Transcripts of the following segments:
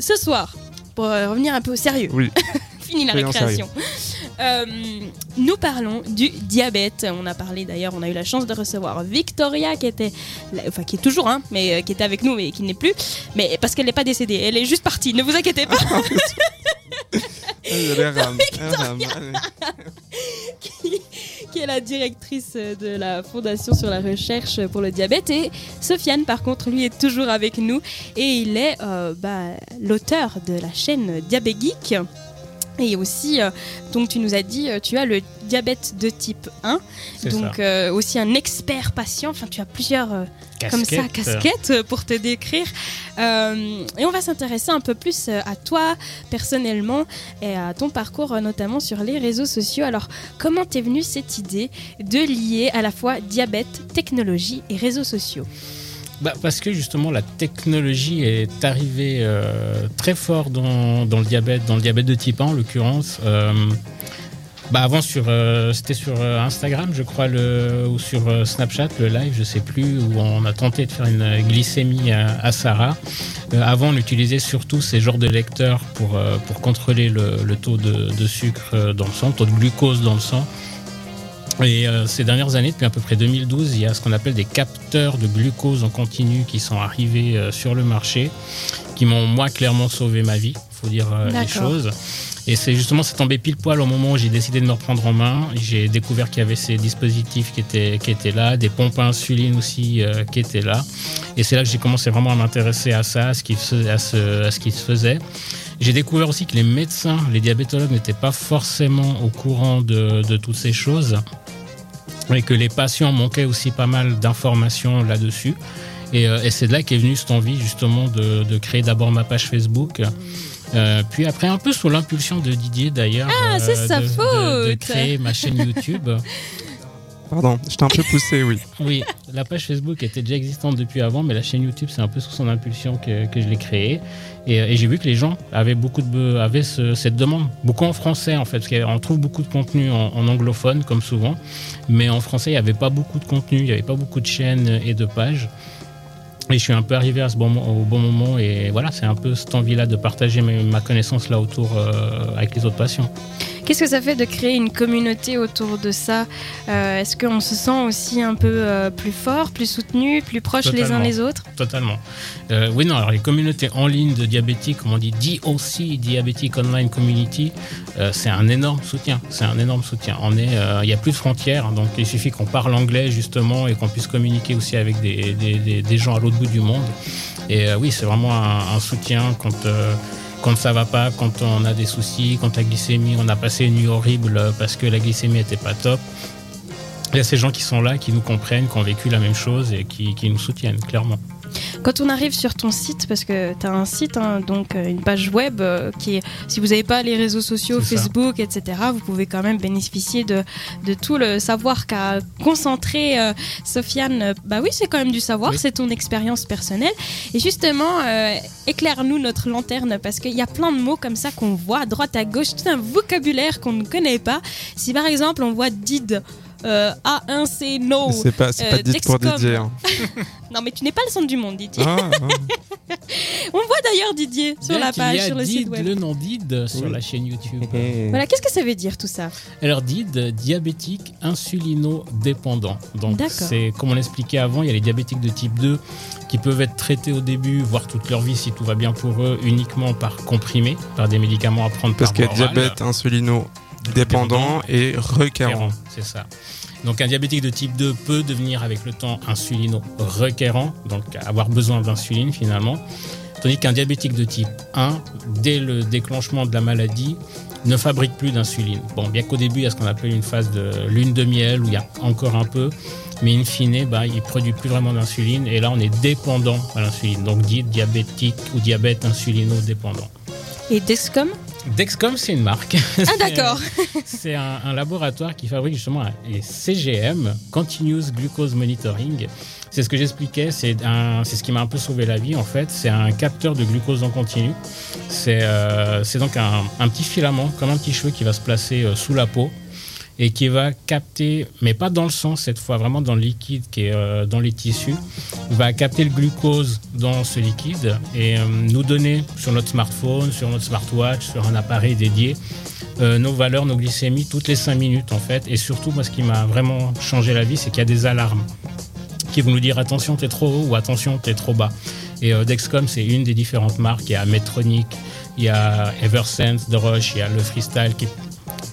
Ce soir, pour euh, revenir un peu au sérieux, Oui. fini la récréation. Euh, nous parlons du diabète. On a parlé d'ailleurs, on a eu la chance de recevoir Victoria qui était, là- enfin qui est toujours, hein, mais euh, qui était avec nous mais qui n'est plus. Mais parce qu'elle n'est pas décédée, elle est juste partie. Ne vous inquiétez pas. Elle qui est la directrice de la Fondation sur la recherche pour le diabète. Et Sofiane, par contre, lui est toujours avec nous et il est euh, bah, l'auteur de la chaîne Diabégeek. Et aussi, euh, donc tu nous as dit, euh, tu as le diabète de type 1, C'est donc euh, aussi un expert patient, enfin tu as plusieurs comme ça casquettes. pour te décrire. Et on va s'intéresser un peu plus à toi personnellement et à ton parcours, notamment sur les réseaux sociaux. Alors, comment t'es venue cette idée de lier à la fois diabète, technologie et réseaux sociaux? Bah, parce que justement la technologie est arrivée euh, très fort dans, dans le diabète, dans le diabète de type 1 en l'occurrence. Euh, bah avant sur euh, c'était sur Instagram je crois le ou sur Snapchat le live je sais plus où on a tenté de faire une glycémie à, Sarah. Avant on utilisait surtout ces genres de lecteurs pour pour contrôler le, taux de, sucre dans le sang, le taux de glucose dans le sang. Et euh, ces dernières années, depuis à peu près 2012, il y a ce qu'on appelle des capteurs de glucose en continu qui sont arrivés euh, sur le marché, qui m'ont moi clairement sauvé ma vie, faut dire euh, les choses. Et c'est justement, c'est tombé pile poil au moment où j'ai décidé de me reprendre en main. J'ai découvert qu'il y avait ces dispositifs qui étaient, qui étaient là, des pompes à insuline aussi euh, qui étaient là. Et c'est là que j'ai commencé vraiment à m'intéresser à ça, à ce qui se, à ce, à ce qui se faisait. J'ai découvert aussi que les médecins, les diabétologues n'étaient pas forcément au courant de, de toutes ces choses et que les patients manquaient aussi pas mal d'informations là-dessus. Et, euh, et c'est de là qu'est venue cette envie justement de, de créer d'abord ma page Facebook. Euh, puis après, un peu sous l'impulsion de Didier d'ailleurs, Ah, c'est sa de, de- de faute. créer ma chaîne YouTube. Pardon, je t'ai un peu poussé, oui. Oui, la page Facebook était déjà existante depuis avant, mais la chaîne YouTube, c'est un peu sous son impulsion que, que je l'ai créée. Et, et j'ai vu que les gens avaient beaucoup de avaient ce- cette demande, beaucoup en français en fait, parce qu'on trouve beaucoup de contenu en, anglophone comme souvent, mais en français il n'y avait pas beaucoup de contenu, il n'y avait pas beaucoup de chaînes et de pages. Et je suis un peu arrivé à ce bon, au bon moment et voilà, c'est un peu cette envie-là de partager ma connaissance là autour euh, avec les autres patients. Qu'est-ce que ça fait de créer une communauté autour de ça Euh, Est-ce qu'on se sent aussi un peu euh, plus fort, plus soutenu, plus proche les uns les autres? Totalement. Euh, oui, non, alors les communautés en ligne de diabétiques, comme on dit DOC, Diabetic Online Community, c'est un énorme soutien. C'est un énorme soutien. On est, il n'y a plus de frontières, donc il suffit qu'on parle anglais justement et qu'on puisse communiquer aussi avec des, des, des- gens à l'autre bout du monde. Et oui, c'est vraiment un, un soutien quand. Quand ça va pas, quand on a des soucis, quand la glycémie, on a passé une nuit horrible euh, parce que la glycémie était pas top. Il y a ces gens qui sont là, qui nous comprennent, qui ont vécu la même chose et qui nous soutiennent, clairement. Quand on arrive sur ton site, parce que tu as un site, hein, donc euh, une page web euh, qui est, si vous n'avez pas les réseaux sociaux, ça. Facebook, etc., vous pouvez quand même bénéficier de, de tout le savoir qu'a concentré euh, Sofiane. Bah oui, c'est quand même du savoir, Oui. c'est ton expérience personnelle. Et justement, euh, éclaire-nous notre lanterne, parce qu'il y a plein de mots comme ça qu'on voit à droite, à gauche, tout un vocabulaire qu'on ne connaît pas. Si par exemple on voit did, euh, A1, C, no. C'est pas, c'est euh, pas dit pour. Didier. hein. Non, mais tu n'es pas le centre du monde, Didier. Ah, ah. On voit d'ailleurs Didier sur Bien la qu'il page, y a sur le Did, site web. le nom DID sur Oui. la chaîne YouTube. Voilà, qu'est-ce que ça veut dire tout ça? Alors DID, diabétique insulino-dépendant. Donc D'accord. c'est comme on l'expliquait avant, il y a les diabétiques de type 2 qui peuvent être traités au début, voire toute leur vie si tout va bien pour eux, uniquement par comprimé, par des médicaments à prendre Parce par qu'il y a voie orale. diabète insulino dépendant et requérant. C'est ça. Donc un diabétique de type 2 peut devenir avec le temps insulino-requérant, donc avoir besoin d'insuline finalement. Tandis qu'un diabétique de type 1, dès le déclenchement de la maladie, ne fabrique plus d'insuline. Bon, bien qu'au début, il y a ce qu'on appelle une phase de lune de miel où il y a encore un peu, mais in fine, bah, il produit plus vraiment d'insuline et là, on est dépendant à l'insuline. Donc dit diabétique ou diabète insulino-dépendant. Et Dexcom Dexcom, c'est une marque. Ah d'accord. C'est un, un laboratoire qui fabrique justement les CGM, Continuous Glucose Monitoring. C'est ce que j'expliquais, c'est ce qui m'a un peu sauvé la vie en fait. C'est un capteur de glucose en continu. C'est euh, donc un, un petit filament, comme un petit cheveu qui va se placer euh, sous la peau et qui va capter, mais pas dans le sang cette fois, vraiment dans le liquide qui est euh, dans les tissus, va capter le glucose dans ce liquide et euh, nous donner sur notre smartphone, sur notre smartwatch, sur un appareil dédié, euh, nos valeurs, nos glycémies toutes les 5 minutes en fait. Et surtout, moi, ce qui m'a vraiment changé la vie, c'est qu'il y a des alarmes qui vont nous dire attention, t'es trop haut ou attention, t'es trop bas. Et Dexcom, c'est une des différentes marques. Il y a Medtronic, il y a Eversense de Roche, il y a le Freestyle qui est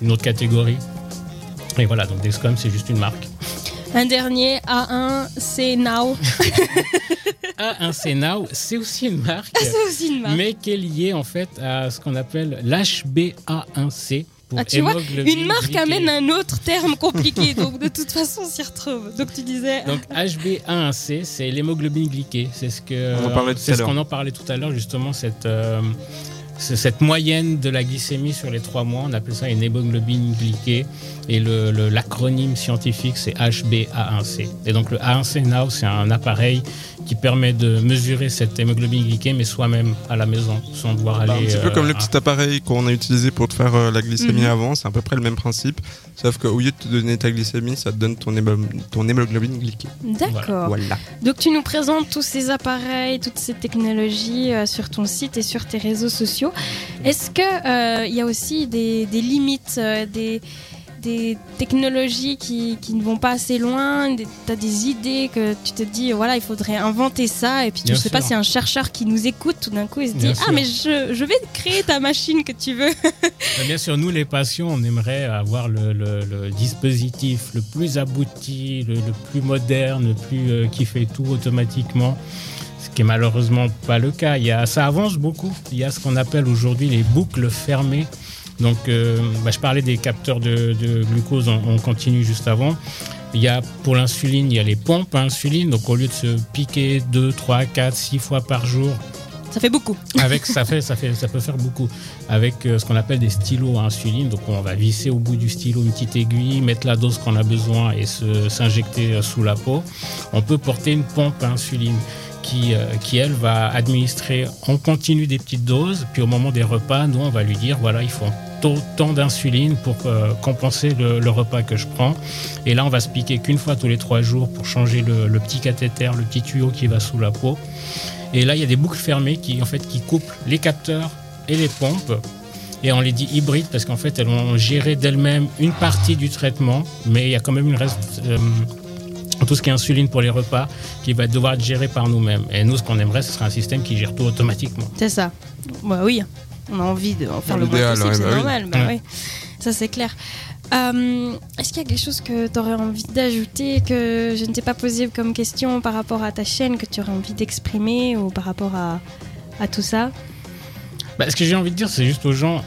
une autre catégorie. Et voilà, donc Dexcom, c'est juste une marque. Un dernier, A1, c'est Now. A1, c'est Now, c'est aussi une marque. c'est aussi une marque. Mais qui est liée en fait à ce qu'on appelle l'HbA1c. Ah, tu vois, une marque amène un autre terme compliqué, donc de toute façon, on s'y retrouve. Donc tu disais. Donc HB1C, c'est l'hémoglobine glyquée. C'est ce que. C'est ce qu'on en parlait tout à l'heure, justement, cette. Euh, cette moyenne de la glycémie sur les trois mois, on appelle ça une hémoglobine glyquée. Et l'acronyme scientifique, c'est HbA1c. Et donc le A1c Now, c'est un appareil qui permet de mesurer cette hémoglobine glyquée, mais soi-même à la maison, sans devoir bah, aller. un petit peu comme le euh, petit appareil qu'on a utilisé pour te faire euh, la glycémie mhm. avant, c'est à peu près le même principe. Sauf qu'au lieu de te donner ta glycémie, ça te donne ton, ton hémoglobine glyquée. D'accord. Voilà. Donc tu nous présentes tous ces appareils, toutes ces technologies euh, sur ton site et sur tes réseaux sociaux. Est-ce qu'il il y a aussi des, des limites, des des technologies qui, qui, ne vont pas assez loin, tu as des idées que tu te dis, voilà, il faudrait inventer ça, et puis tu ne sais pas si un chercheur qui nous écoute tout d'un coup, il se dit, ah, mais je, je, vais créer ta machine que tu veux. Bien sûr, nous les patients, on aimerait avoir le, le, dispositif le plus abouti, le, plus moderne, le plus euh, qui fait tout automatiquement qui est malheureusement pas le cas. Il y a, ça avance beaucoup. Il y a ce qu'on appelle aujourd'hui les boucles fermées. Donc, euh, bah, je parlais des capteurs de, glucose on continue juste avant. Il y a pour l'insuline, il y a les pompes à insuline. Donc, au lieu de se piquer 2, 3, 4, 6 fois par jour, ça fait beaucoup. Avec ça fait ça fait ça peut faire beaucoup avec euh, ce qu'on appelle des stylos à insuline. Donc on va visser au bout du stylo une petite aiguille, mettre la dose qu'on a besoin et s'injecter euh, sous la peau. On peut porter une pompe à insuline qui, euh, qui, elle, va administrer en continu des petites doses. Puis au moment des repas, nous, on va lui dire, voilà, il faut tant d'insuline pour euh, compenser le, repas que je prends. Et là, on va se piquer qu'une fois tous les trois jours pour changer le, petit cathéter, le petit tuyau qui va sous la peau. Et là, il y a des boucles fermées qui, en fait, qui coupent les capteurs et les pompes. Et on les dit hybrides parce qu'en fait, elles vont gérer d'elles-mêmes une partie du traitement, mais il y a quand même une reste, euh, tout ce qui est insuline pour les repas qui va devoir être géré par nous-mêmes. Et nous, ce qu'on aimerait, ce serait un système qui gère tout automatiquement. C'est ça. Bah oui, on a envie de faire le moins possible, c'est bah normal. Bah oui. Ça, c'est clair. Euh, est-ce qu'il y a quelque chose que tu aurais envie d'ajouter, que je ne t'ai pas posé comme question par rapport à ta chaîne, que tu aurais envie d'exprimer ou par rapport à, à tout ça? Bah, Ce que j'ai envie de dire, c'est juste aux gens,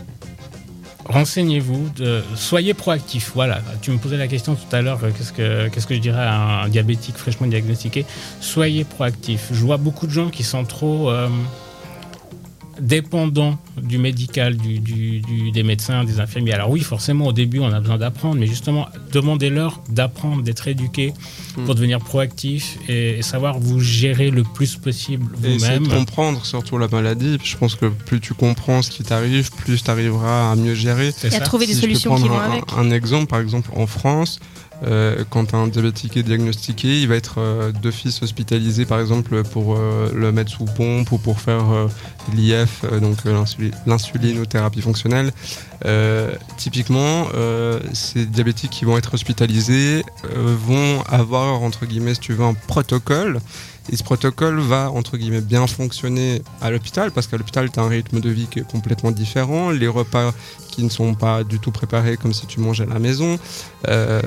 renseignez-vous, soyez proactifs. Voilà, tu me posais la question tout à l'heure, euh, qu'est-ce que, je dirais à un diabétique fraîchement diagnostiqué Soyez proactifs. Je vois beaucoup de gens qui sont trop... Euh, dépendant du médical, du, des médecins, des infirmiers. Alors oui, forcément, au début, on a besoin d'apprendre, mais justement, demandez-leur d'apprendre, d'être éduqués hmm. pour devenir proactifs et, savoir vous gérer le plus possible vous-même. Et comprendre surtout la maladie. Je pense que plus tu comprends ce qui t'arrive, plus tu arriveras à mieux gérer. Et à trouver des solutions qui vont avec. Un exemple, par exemple, en France, euh, quand un diabétique est diagnostiqué, il va être euh, d'office hospitalisé par exemple pour euh, le mettre sous pompe ou pour faire l'IF, donc l'insulinothérapie fonctionnelle. typiquement, ces diabétiques qui vont être hospitalisés vont avoir entre guillemets, si tu veux, un protocole et ce protocole va, entre guillemets, bien fonctionner à l'hôpital, parce qu'à l'hôpital, tu as un rythme de vie qui est complètement différent. Les repas qui ne sont pas du tout préparés comme si tu mangeais à la maison. Euh,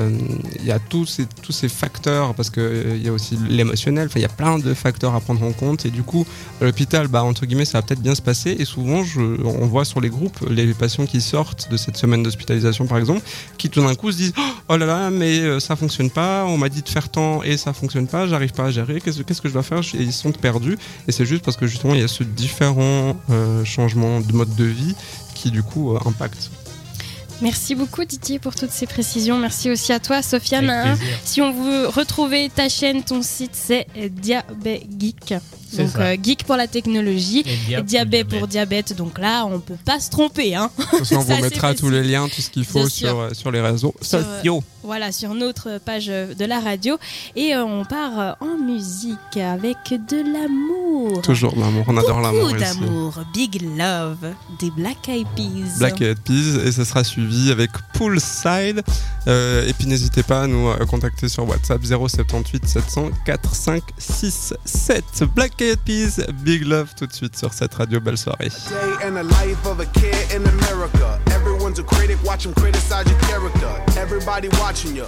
il y a tous ces, tous ces facteurs, parce qu'il euh, y a aussi l'émotionnel, il y a plein de facteurs à prendre en compte. Et du coup, à l'hôpital, bah, entre guillemets, ça va peut-être bien se passer. Et souvent, on voit sur les groupes les patients qui sortent de cette semaine d'hospitalisation, par exemple, qui tout d'un coup se disent Oh là là, mais euh, ça fonctionne pas, on m'a dit de faire tant et ça fonctionne pas, j'arrive pas à gérer, qu'est-ce, qu'est-ce que je dois faire Et ils sont perdus. Et c'est juste parce que justement, il y a ce différent changement de mode de vie qui du coup euh, impacte. Merci beaucoup Didier pour toutes ces précisions. Merci aussi à toi Sofiane. Si on veut retrouver ta chaîne, ton site c'est Diabegeek. Donc euh, geek pour la technologie, et diabète pour diabète. Donc là, on peut pas se tromper. Hein. on vous mettra tous les liens, tout ce qu'il faut sur, euh, sur, les réseaux sur, sociaux. voilà, sur notre page de la radio. Et on part en musique avec de l'amour. Toujours l'amour, on adore l'amour. Beaucoup d'amour, Big Love, des Black Eyed Peas. Black Eyed Peas, et ça sera suivi avec Poolside. Et puis n'hésitez pas à nous contacter sur WhatsApp 078 700 5 6 7. Black Eyed Peas, Big Love tout de suite sur cette radio. Belle soirée. Everybody watching you.